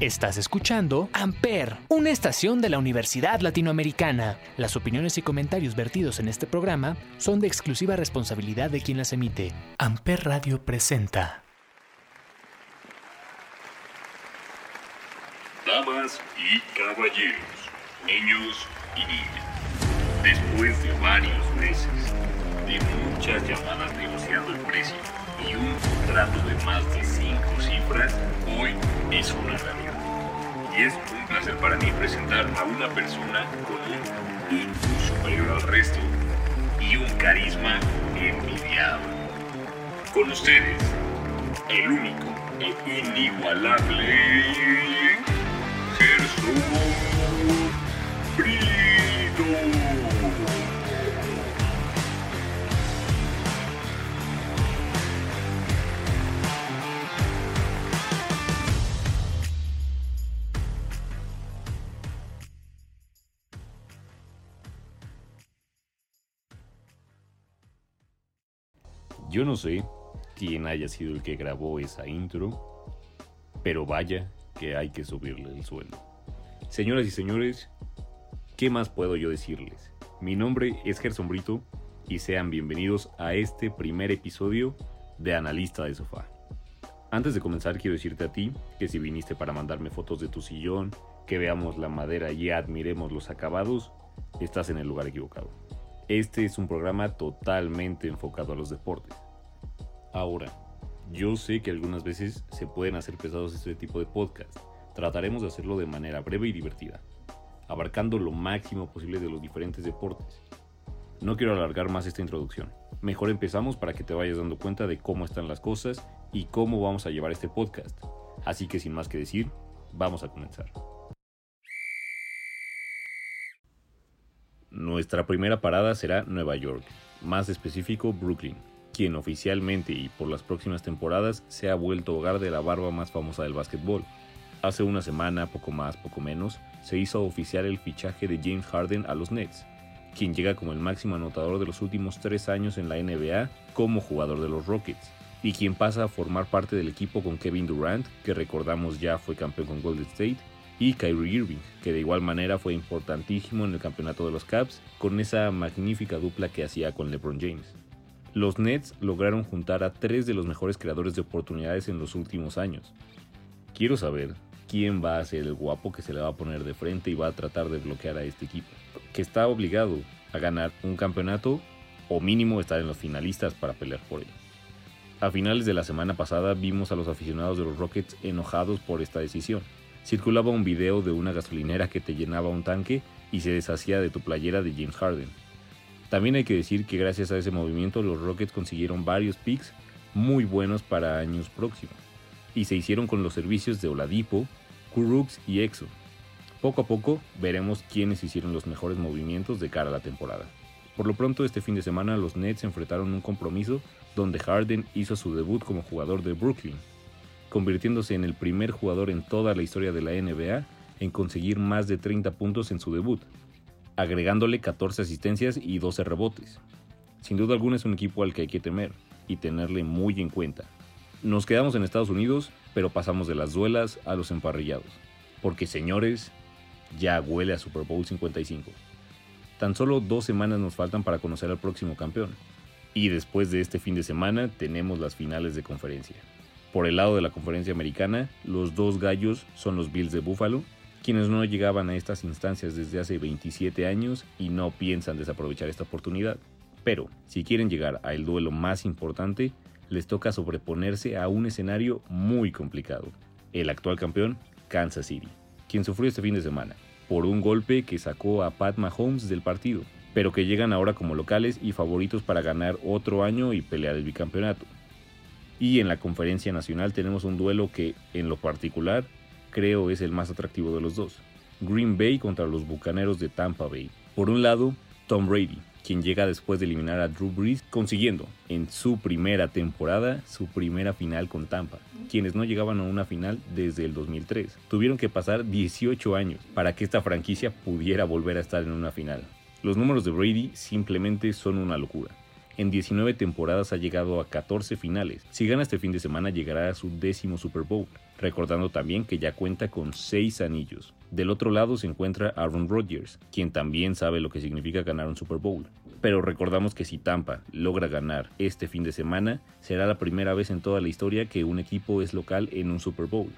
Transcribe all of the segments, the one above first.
Estás escuchando Amper, una estación de la Universidad Latinoamericana. Las opiniones y comentarios vertidos en este programa son de exclusiva responsabilidad de quien las emite. Amper Radio presenta. Damas y caballeros, niños y niñas, después de varios meses, de muchas llamadas negociando el precio y un contrato de más de cinco cifras, hoy es una realidad. Y es un placer para mí presentar a una persona con un IQ superior al resto y un carisma envidiable. Con ustedes, el único e inigualable Gerson Brito. Yo no sé quién haya sido el que grabó esa intro, pero vaya que hay que subirle el sueldo. Señoras y señores, ¿qué más puedo yo decirles? Mi nombre es Gerson Brito y sean bienvenidos a este primer episodio de Analista de Sofá. Antes de comenzar quiero decirte a ti que si viniste para mandarme fotos de tu sillón, que veamos la madera y admiremos los acabados, estás en el lugar equivocado. Este es un programa totalmente enfocado a los deportes. Ahora, yo sé que algunas veces se pueden hacer pesados este tipo de podcast. Trataremos de hacerlo de manera breve y divertida, abarcando lo máximo posible de los diferentes deportes. No quiero alargar más esta introducción. Mejor empezamos para que te vayas dando cuenta de cómo están las cosas y cómo vamos a llevar este podcast. Así que sin más que decir, vamos a comenzar. Nuestra primera parada será Nueva York, más específico Brooklyn, quien oficialmente y por las próximas temporadas se ha vuelto hogar de la barba más famosa del básquetbol. Hace una semana, poco más, poco menos, se hizo oficial el fichaje de James Harden a los Nets, quien llega como el máximo anotador de los últimos tres años en la NBA como jugador de los Rockets, y quien pasa a formar parte del equipo con Kevin Durant, que recordamos ya fue campeón con Golden State, y Kyrie Irving, que de igual manera fue importantísimo en el campeonato de los Cavs con esa magnífica dupla que hacía con LeBron James. Los Nets lograron juntar a tres de los mejores creadores de oportunidades en los últimos años. Quiero saber quién va a ser el guapo que se le va a poner de frente y va a tratar de bloquear a este equipo, que está obligado a ganar un campeonato o mínimo estar en los finalistas para pelear por él. A finales de la semana pasada vimos a los aficionados de los Rockets enojados por esta decisión circulaba un video de una gasolinera que te llenaba un tanque y se deshacía de tu playera de James Harden. También hay que decir que gracias a ese movimiento los Rockets consiguieron varios picks muy buenos para años próximos y se hicieron con los servicios de Oladipo, Kurux y Exo. Poco a poco veremos quiénes hicieron los mejores movimientos de cara a la temporada. Por lo pronto este fin de semana los Nets enfrentaron un compromiso donde Harden hizo su debut como jugador de Brooklyn convirtiéndose en el primer jugador en toda la historia de la NBA en conseguir más de 30 puntos en su debut, agregándole 14 asistencias y 12 rebotes. Sin duda alguna es un equipo al que hay que temer y tenerle muy en cuenta. Nos quedamos en Estados Unidos, pero pasamos de las duelas a los emparrillados. Porque señores, ya huele a Super Bowl 55. Tan solo dos semanas nos faltan para conocer al próximo campeón. Y después de este fin de semana tenemos las finales de conferencia. Por el lado de la conferencia americana, los dos gallos son los Bills de Buffalo, quienes no llegaban a estas instancias desde hace 27 años y no piensan desaprovechar esta oportunidad. Pero, si quieren llegar al duelo más importante, les toca sobreponerse a un escenario muy complicado. El actual campeón, Kansas City, quien sufrió este fin de semana, por un golpe que sacó a Pat Mahomes del partido, pero que llegan ahora como locales y favoritos para ganar otro año y pelear el bicampeonato. Y en la conferencia nacional tenemos un duelo que en lo particular creo es el más atractivo de los dos. Green Bay contra los Bucaneros de Tampa Bay. Por un lado, Tom Brady, quien llega después de eliminar a Drew Brees, consiguiendo en su primera temporada su primera final con Tampa, quienes no llegaban a una final desde el 2003. Tuvieron que pasar 18 años para que esta franquicia pudiera volver a estar en una final. Los números de Brady simplemente son una locura. En 19 temporadas ha llegado a 14 finales. Si gana este fin de semana llegará a su décimo Super Bowl. recordando también que ya cuenta con 6 anillos. Del otro lado se encuentra Aaron Rodgers, quien también sabe lo que significa ganar un Super Bowl. Pero recordamos que si Tampa logra ganar este fin de semana, será la primera vez en toda la historia que un equipo es local en un Super Bowl.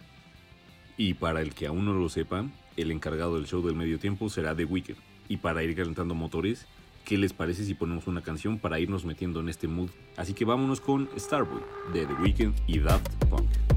Y para el que aún no lo sepa, el encargado del show del medio tiempo será The Weeknd. Y para ir calentando motores, ¿qué les parece si ponemos una canción para irnos metiendo en este mood? Así que vámonos con Starboy de The Weeknd y Daft Punk.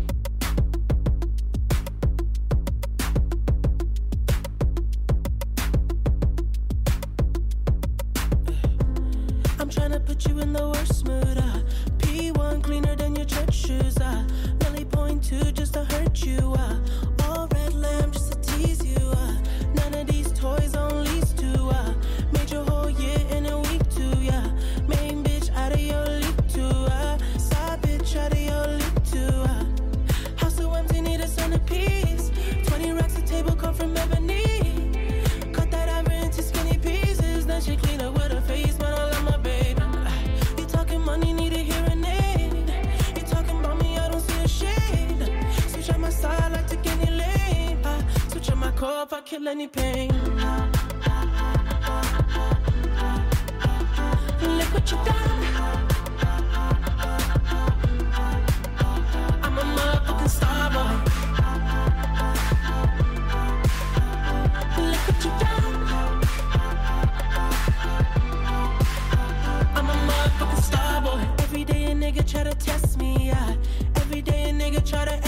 Kill any pain. Look what you done. I'm a motherfucking star boy. Look what you done. I'm a motherfucking star boy. Every day a nigga try to test me, yeah. Every day a nigga try to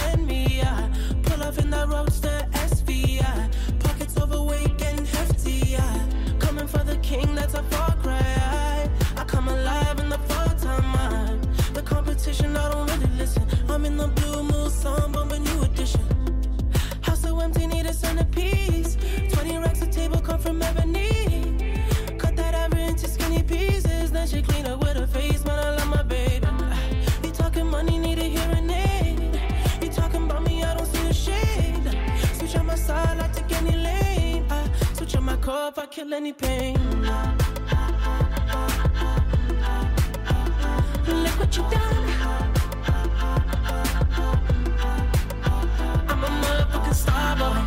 I'm a motherfucking star boy.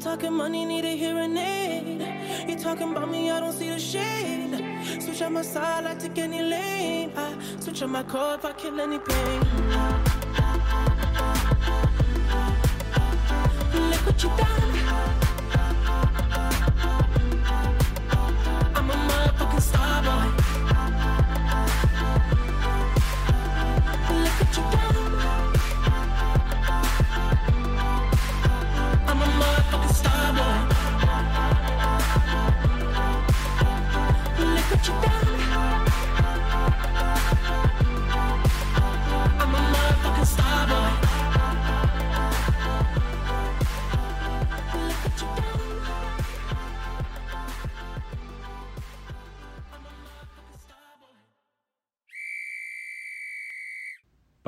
Talking money, need a hearing aid. You talking about me, I don't see the shade. Switch on my side, I take any lane. I switch on my core if I kill any pain. Look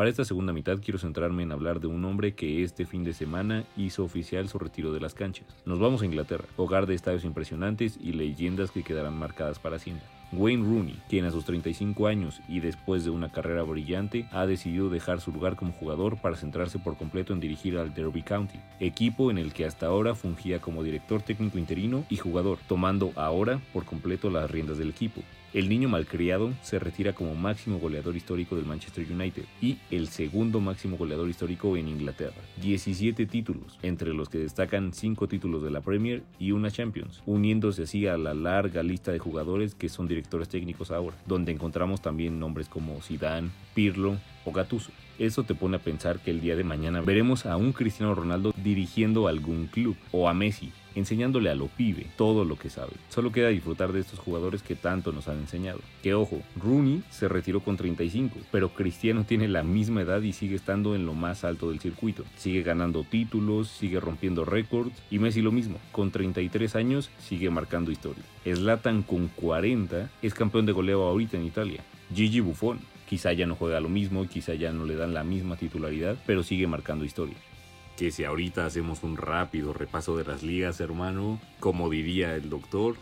Para esta segunda mitad quiero centrarme en hablar de un hombre que este fin de semana hizo oficial su retiro de las canchas. Nos vamos a Inglaterra, hogar de estadios impresionantes y leyendas que quedarán marcadas para siempre. Wayne Rooney, quien a sus 35 años y después de una carrera brillante, ha decidido dejar su lugar como jugador para centrarse por completo en dirigir al Derby County, equipo en el que hasta ahora fungía como director técnico interino y jugador, tomando ahora por completo las riendas del equipo. El niño malcriado se retira como máximo goleador histórico del Manchester United y el segundo máximo goleador histórico en Inglaterra. 17 títulos, entre los que destacan 5 títulos de la Premier y una Champions, uniéndose así a la larga lista de jugadores que son directores técnicos ahora, donde encontramos también nombres como Zidane, Pirlo o Gattuso. Eso te pone a pensar que el día de mañana veremos a un Cristiano Ronaldo dirigiendo algún club o a Messi enseñándole a lo pibe todo lo que sabe. Solo queda disfrutar de estos jugadores que tanto nos han enseñado. Que ojo, Rooney se retiró con 35, pero Cristiano tiene la misma edad y sigue estando en lo más alto del circuito. Sigue ganando títulos, sigue rompiendo récords y Messi lo mismo, con 33 años sigue marcando historia. Zlatan con 40 es campeón de goleo ahorita en Italia. Gigi Buffon quizá ya no juega lo mismo, quizá ya no le dan la misma titularidad, pero sigue marcando historia. Que si ahorita hacemos un rápido repaso de las ligas, hermano, como diría el doctor,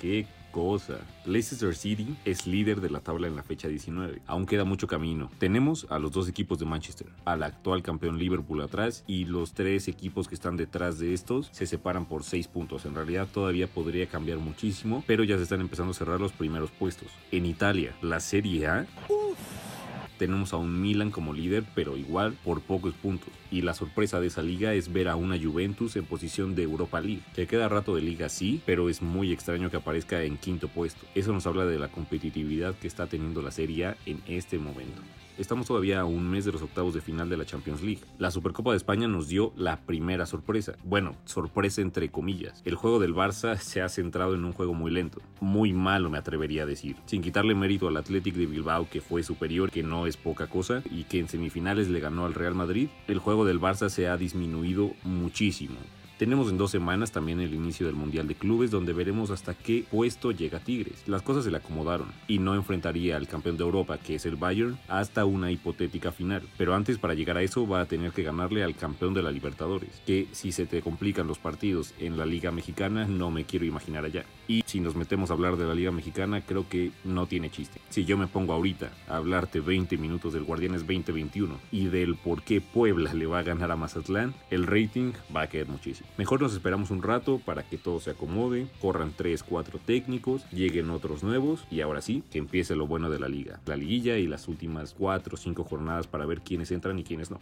qué cosa. Leicester City es líder de la tabla en la fecha 19. Aún queda mucho camino. Tenemos a los dos equipos de Manchester, al actual campeón Liverpool atrás y los tres equipos que están detrás de estos se separan por 6 puntos. En realidad todavía podría cambiar muchísimo, pero ya se están empezando a cerrar los primeros puestos. En Italia, la Serie A tenemos a un Milan como líder, pero igual por pocos puntos. Y la sorpresa de esa liga es ver a una Juventus en posición de Europa League, que queda rato de liga sí, pero es muy extraño que aparezca en quinto puesto. Eso nos habla de la competitividad que está teniendo la Serie A en este momento estamos todavía a un mes de los octavos de final de la Champions League. La Supercopa de España nos dio la primera sorpresa. Bueno, sorpresa entre comillas. El juego del Barça se ha centrado en un juego muy lento. Muy malo me atrevería a decir. Sin quitarle mérito al Athletic de Bilbao que fue superior, que no es poca cosa, y que en semifinales le ganó al Real Madrid, el juego del Barça se ha disminuido muchísimo. Tenemos en dos semanas también el inicio del Mundial de Clubes donde veremos hasta qué puesto llega Tigres. Las cosas se le acomodaron y no enfrentaría al campeón de Europa que es el Bayern hasta una hipotética final. Pero antes para llegar a eso va a tener que ganarle al campeón de la Libertadores, que si se te complican los partidos en la Liga Mexicana no me quiero imaginar allá. Y si nos metemos a hablar de la Liga Mexicana creo que no tiene chiste. Si yo me pongo ahorita a hablarte 20 minutos del Guardianes 2021 y del por qué Puebla le va a ganar a Mazatlán, el rating va a caer muchísimo. Mejor nos esperamos un rato para que todo se acomode, corran 3, 4 técnicos, lleguen otros nuevos y ahora sí, que empiece lo bueno de la liga. La liguilla y las últimas 4 o 5 jornadas para ver quiénes entran y quiénes no.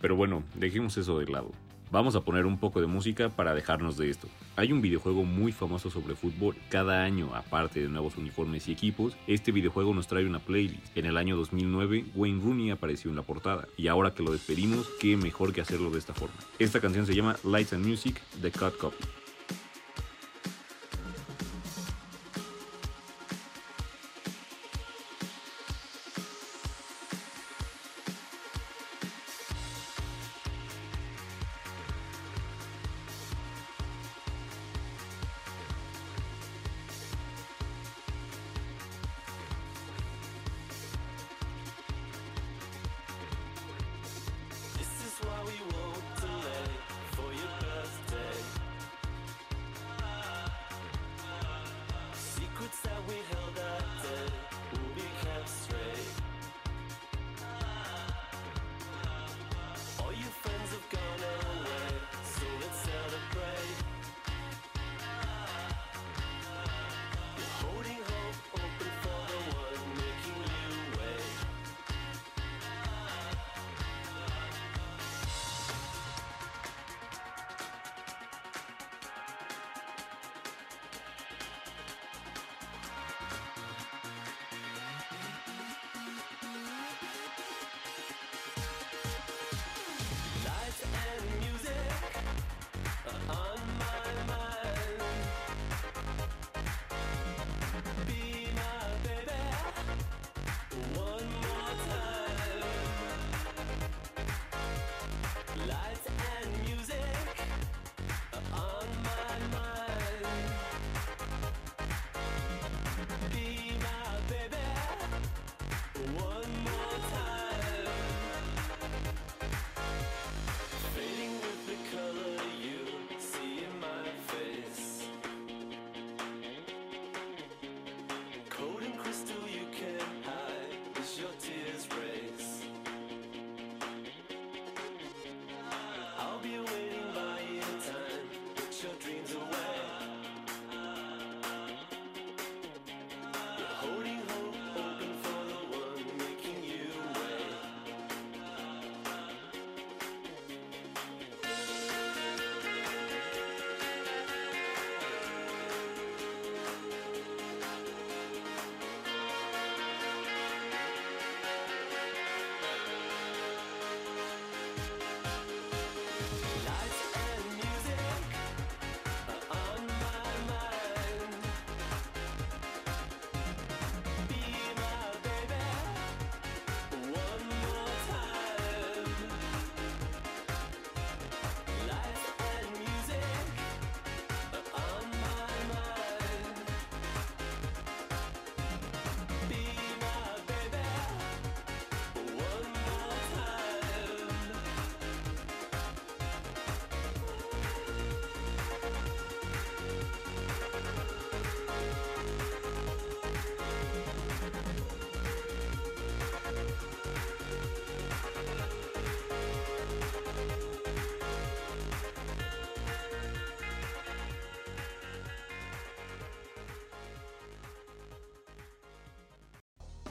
Pero bueno, dejemos eso de lado. Vamos a poner un poco de música para dejarnos de esto. Hay un videojuego muy famoso sobre fútbol. Cada año, aparte de nuevos uniformes y equipos, este videojuego nos trae una playlist. En el año 2009, Wayne Rooney apareció en la portada. Y ahora que lo despedimos, qué mejor que hacerlo de esta forma. Esta canción se llama Lights and Music de Cut Copy.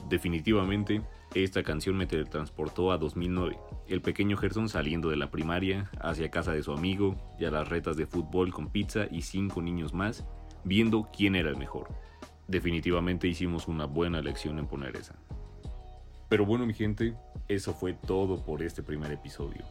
Definitivamente, esta canción me teletransportó a 2009, el pequeño Gerson saliendo de la primaria hacia casa de su amigo y a las retas de fútbol con pizza y cinco niños más, viendo quién era el mejor. Definitivamente hicimos una buena elección en poner esa. Pero bueno mi gente, eso fue todo por este primer episodio.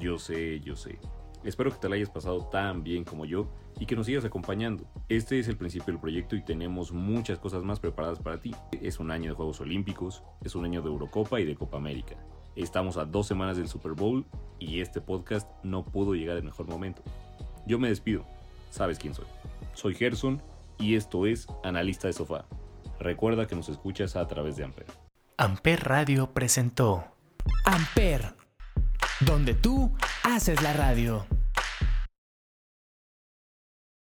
Yo sé, yo sé. Espero que te la hayas pasado tan bien como yo y que nos sigas acompañando. Este es el principio del proyecto y tenemos muchas cosas más preparadas para ti. Es un año de Juegos Olímpicos, es un año de Eurocopa y de Copa América. Estamos a dos semanas del Super Bowl y este podcast no pudo llegar en mejor momento. Yo me despido. Sabes quién soy. Soy Gerson y esto es Analista de Sofá. Recuerda que nos escuchas a través de Amper. Amper Radio presentó Amper, donde tú haces la radio.